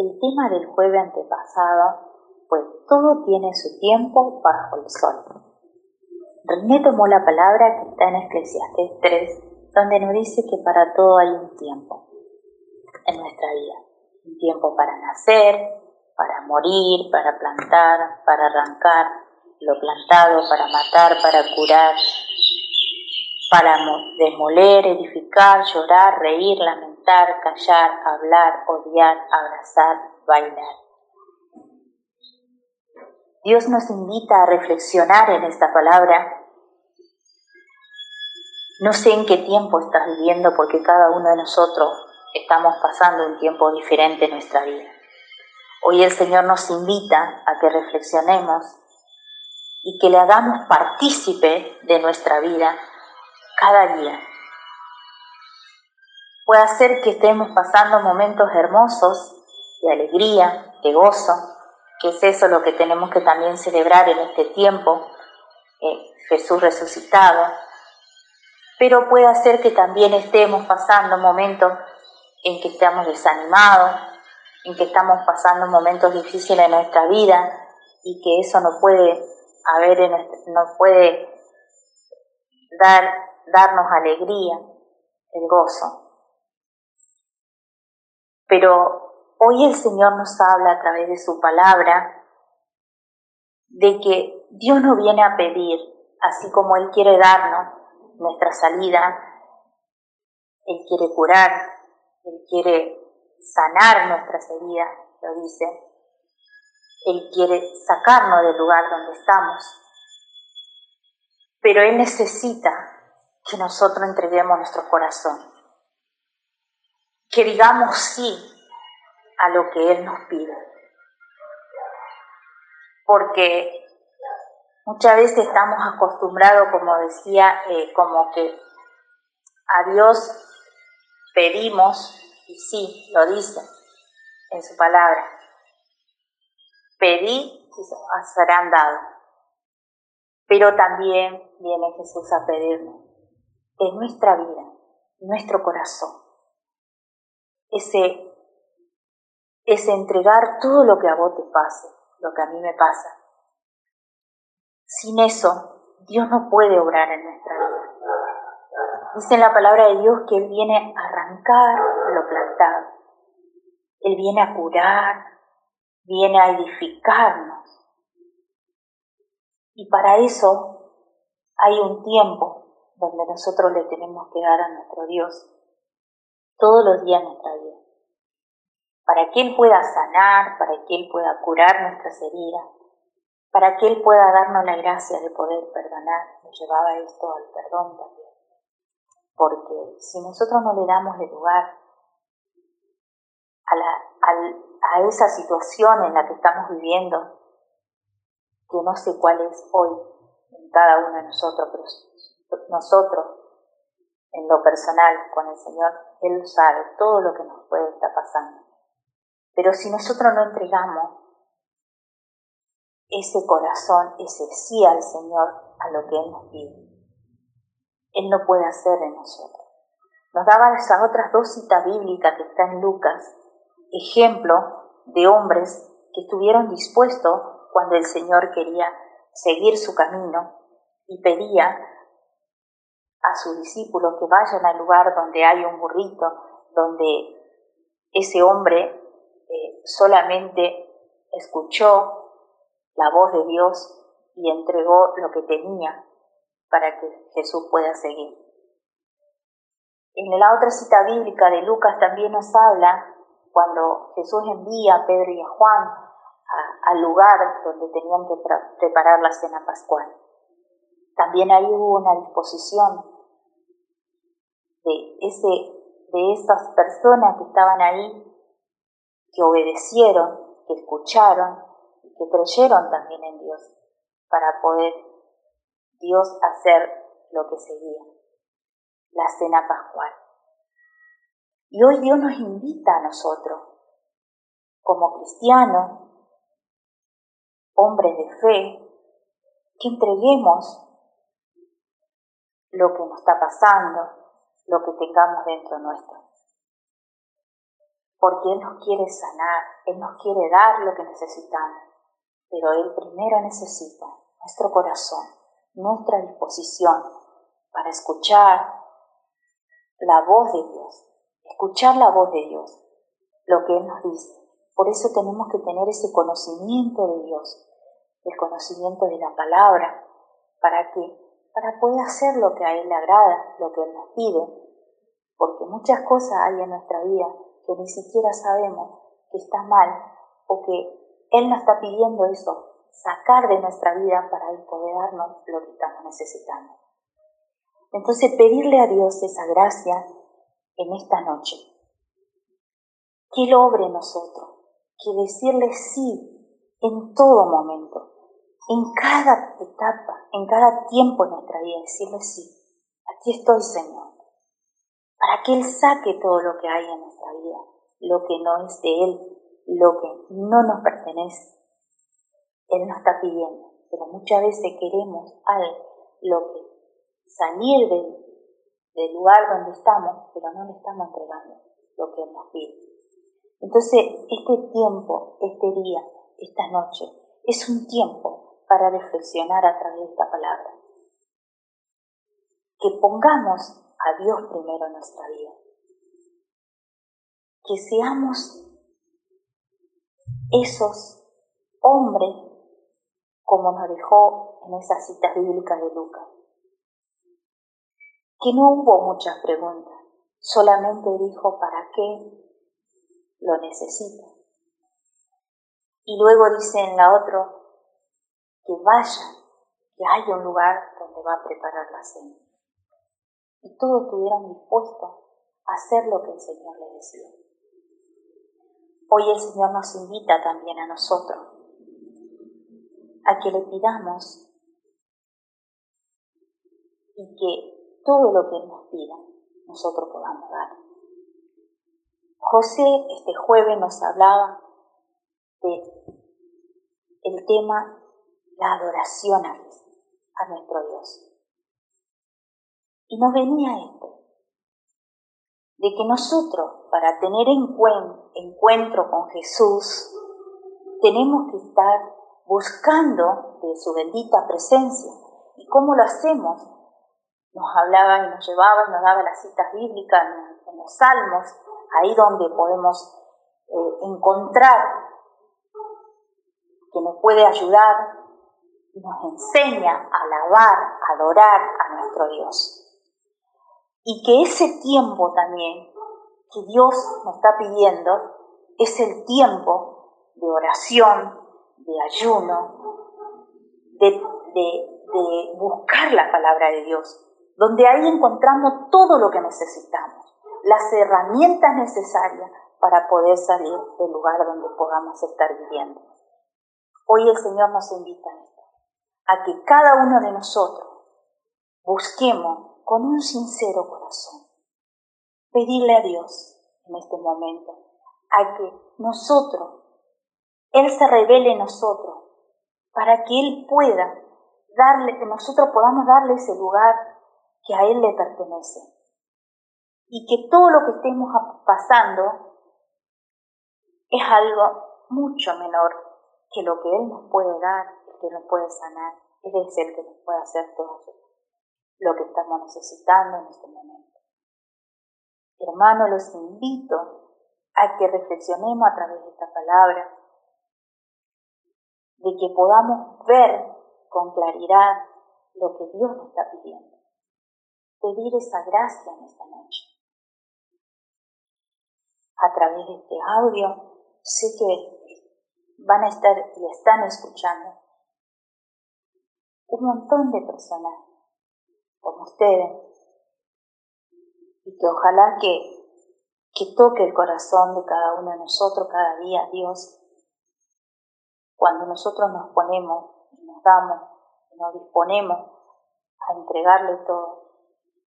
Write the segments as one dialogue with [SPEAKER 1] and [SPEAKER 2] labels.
[SPEAKER 1] el tema del jueves antepasado pues todo tiene su tiempo bajo el sol. René tomó la palabra que está en Eclesiastes 3, donde nos dice que para todo hay un tiempo en nuestra vida. Un tiempo para nacer, para morir, para plantar, para arrancar lo plantado, para matar, para curar, para demoler, edificar, llorar, reír, lamentar, callar, hablar, odiar, abrazar, bailar. Dios nos invita a reflexionar en esta palabra. No sé en qué tiempo estás viviendo porque cada uno de nosotros estamos pasando un tiempo diferente en nuestra vida. Hoy el Señor nos invita a que reflexionemos y que le hagamos partícipe de nuestra vida cada día. Puede ser que estemos pasando momentos hermosos de alegría, de gozo, que es eso lo que tenemos que también celebrar en este tiempo, eh, Jesús resucitado, pero puede ser que también estemos pasando momentos en que estamos desanimados, en que estamos pasando momentos difíciles en nuestra vida y que eso no puede haber, no puede dar, darnos alegría, el gozo. Pero Hoy el Señor nos habla a través de su palabra de que Dios no viene a pedir, así como Él quiere darnos nuestra salida, Él quiere curar, Él quiere sanar nuestras heridas, lo dice. Él quiere sacarnos del lugar donde estamos. Pero Él necesita que nosotros entreguemos nuestro corazón. Que digamos sí a lo que Él nos pide. Porque muchas veces estamos acostumbrados, como decía, eh, como que a Dios pedimos, y sí, lo dice en su palabra, pedí y serán dado. Pero también viene Jesús a pedirnos en nuestra vida, nuestro corazón, ese es entregar todo lo que a vos te pase, lo que a mí me pasa. Sin eso, Dios no puede obrar en nuestra vida. Dice en la palabra de Dios que Él viene a arrancar lo plantado. Él viene a curar, viene a edificarnos. Y para eso hay un tiempo donde nosotros le tenemos que dar a nuestro Dios todos los días de nuestra vida para que Él pueda sanar, para que Él pueda curar nuestras heridas, para que Él pueda darnos la gracia de poder perdonar. Nos llevaba esto al perdón también. Porque si nosotros no le damos el lugar a, a esa situación en la que estamos viviendo, que no sé cuál es hoy en cada uno de nosotros, pero nosotros en lo personal con el Señor, Él sabe todo lo que nos puede estar pasando. Pero si nosotros no entregamos ese corazón, ese sí al Señor, a lo que Él nos pide, Él no puede hacer en nosotros. Nos daba esas otras dos citas bíblicas que están en Lucas, ejemplo de hombres que estuvieron dispuestos cuando el Señor quería seguir su camino y pedía a sus discípulos que vayan al lugar donde hay un burrito, donde ese hombre solamente escuchó la voz de Dios y entregó lo que tenía para que Jesús pueda seguir. En la otra cita bíblica de Lucas también nos habla cuando Jesús envía a Pedro y a Juan al lugar donde tenían que preparar la cena pascual. También ahí hubo una disposición de, ese, de esas personas que estaban ahí que obedecieron, que escucharon y que creyeron también en Dios para poder Dios hacer lo que seguía, la cena pascual. Y hoy Dios nos invita a nosotros, como cristianos, hombres de fe, que entreguemos lo que nos está pasando, lo que tengamos dentro nuestro. porque Él nos quiere sanar, Él nos quiere dar lo que necesitamos, pero Él primero necesita nuestro corazón, nuestra disposición para escuchar la voz de Dios, escuchar la voz de Dios, lo que Él nos dice. Por eso tenemos que tener ese conocimiento de Dios, el conocimiento de la palabra, para que para poder hacer lo que a Él le agrada, lo que Él nos pide, porque muchas cosas hay en nuestra vida que ni siquiera sabemos que está mal o que Él nos está pidiendo eso, sacar de nuestra vida para Él poder darnos lo que estamos necesitando. Entonces pedirle a Dios esa gracia en esta noche, que Él obre en nosotros, que decirle sí en todo momento, en cada etapa, en cada tiempo de nuestra vida, decirle sí, aquí estoy Señor, para que Él saque todo lo que hay en nuestra vida, lo que no es de Él, lo que no nos pertenece. Él nos está pidiendo, pero muchas veces queremos algo, lo que salir del, del lugar donde estamos, pero no le estamos entregando lo que Él nos pide. Entonces, este tiempo, este día, esta noche, es un tiempo para reflexionar a través de esta palabra. Que pongamos a Dios primero en nuestra vida. Que seamos esos hombres como nos dejó en esas citas bíblicas de Lucas. Que no hubo muchas preguntas, solamente dijo para qué lo necesita. Y luego dice en la otra, que vayan, que hay un lugar donde va a preparar la cena. Y todos estuvieron dispuestos a hacer lo que el Señor les decía. Hoy el Señor nos invita también a nosotros a que le pidamos y que todo lo que Él nos pida nosotros podamos dar. José este jueves nos hablaba de el tema la adoración a, nuestro Dios. Y nos venía esto, de que nosotros, para tener encuentro con Jesús, tenemos que estar buscando de su bendita presencia. ¿Y cómo lo hacemos? Nos hablaba y nos llevaba y nos daba las citas bíblicas en, los salmos, ahí donde podemos eh, encontrar que nos puede ayudar nos enseña a alabar, a adorar a nuestro Dios. Y que ese tiempo también que Dios nos está pidiendo es el tiempo de oración, de ayuno, de, de buscar la palabra de Dios, donde ahí encontramos todo lo que necesitamos, las herramientas necesarias para poder salir del lugar donde podamos estar viviendo. Hoy el Señor nos invita a a que cada uno de nosotros busquemos con un sincero corazón pedirle a Dios en este momento a que nosotros, Él se revele en nosotros para que Él pueda darle, que nosotros podamos darle ese lugar que a Él le pertenece. Y que todo lo que estemos pasando es algo mucho menor que lo que Él nos puede dar que nos puede sanar, Él es el que nos puede hacer todo lo que estamos necesitando en este momento. Hermanos, los invito a que reflexionemos a través de esta palabra, de que podamos ver con claridad lo que Dios nos está pidiendo. Pedir esa gracia en esta noche. A través de este audio, sé que van a estar y están escuchando un montón de personas como ustedes. Y que ojalá que, que toque el corazón de cada uno de nosotros cada día, Dios, cuando nosotros nos ponemos y nos damos y nos disponemos a entregarle todo,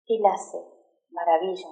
[SPEAKER 1] Él hace maravilla